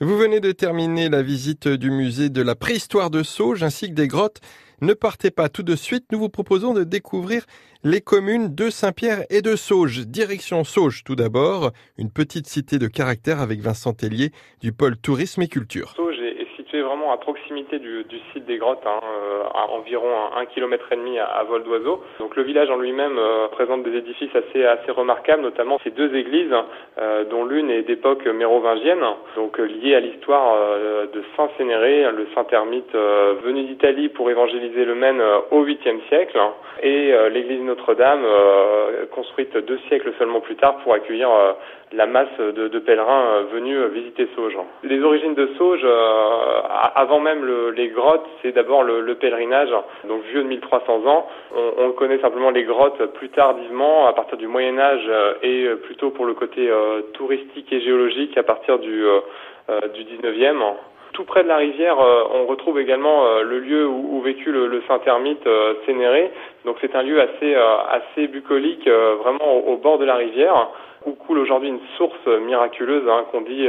Vous venez de terminer la visite du musée de la préhistoire de Sauge ainsi que des grottes. Ne partez pas tout de suite, nous vous proposons de découvrir les communes de Saint-Pierre et de Sauge. Direction Sauge tout d'abord, une petite cité de caractère avec Vincent Tellier du pôle tourisme et culture vraiment à proximité du, site des grottes, hein, euh, à environ un, kilomètre et demi à, vol d'oiseau. Donc le village en lui-même euh, présente des édifices assez assez remarquables, notamment ces deux églises, euh, dont l'une est d'époque mérovingienne, donc liée à l'histoire de Saint Cénéré, le saint ermite venu d'Italie pour évangéliser le Maine au 8e siècle, et l'église Notre-Dame, construite deux siècles seulement plus tard pour accueillir la masse de, de, pèlerins venus visiter Sauge. Les origines de Sauge avant même les grottes, c'est d'abord le, pèlerinage, donc vieux de 1300 ans. On, connaît simplement les grottes plus tardivement, à partir du Moyen Âge euh, et euh, plutôt pour le côté euh, touristique et géologique à partir du, du 19e. Tout près de la rivière, on retrouve également le lieu où, vécut le, saint ermite Cénéré. Donc c'est un lieu assez bucolique, vraiment au, bord de la rivière où coule aujourd'hui une source miraculeuse hein, qu'on dit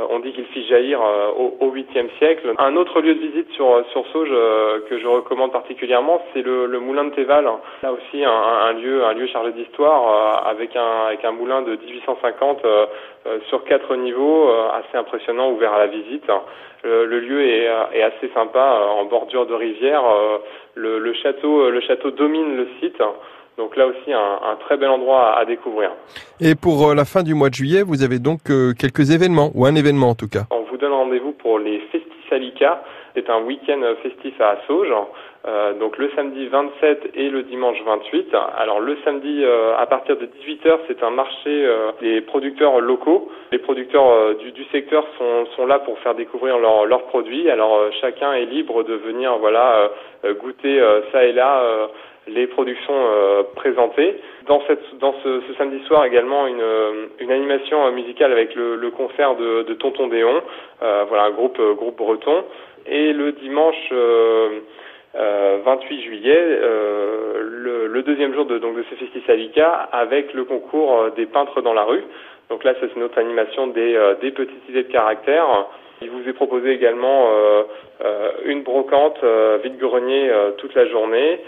euh, dit qu'il fit jaillir euh, au, 8e siècle. Un autre lieu de visite sur, sur Sauge euh, que je recommande particulièrement, c'est le, moulin de Théval. Là aussi, un, lieu, un lieu chargé d'histoire avec un, avec un moulin de 1850 sur quatre niveaux, assez impressionnant, ouvert à la visite. Le, lieu est, assez sympa, en bordure de rivière. Le, château, le château domine le site. Donc là aussi, un, très bel endroit à, découvrir. Et pour euh, la fin du mois de juillet, vous avez donc euh, quelques événements, ou un événement en tout cas. On vous donne rendez-vous pour les Festisalica. C'est un week-end festif à Sauge. Euh, donc le samedi 27 et le dimanche 28. Alors le samedi à partir de 18h, c'est un marché des producteurs locaux. Les producteurs du, du, secteur sont, sont, là pour faire découvrir leurs produits. Alors chacun est libre de venir voilà goûter ça et là les productions euh, présentées. Dans, cette, dans ce, ce, samedi soir également une, euh, une animation euh, musicale avec le, le concert de, de, Tonton Déon, euh, voilà un groupe groupe breton. Et le dimanche 28 juillet, le, le, deuxième jour de donc de ce Festisalica avec le concours des peintres dans la rue. Donc là, c'est notre animation des, des petites idées de caractère. Il vous est proposé également euh, euh, une brocante euh, vide-grenier toute la journée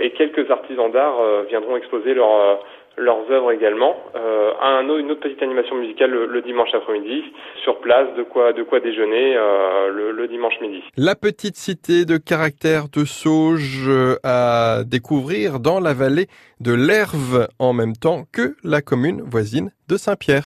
et quelques artisans d'art viendront exposer leurs œuvres également. un, une autre petite animation musicale le, dimanche après-midi sur place, de quoi de quoi déjeuner le, le, dimanche midi. La petite cité de caractère de Sauge à découvrir dans la vallée de l'Herve en même temps que la commune voisine de Saint-Pierre.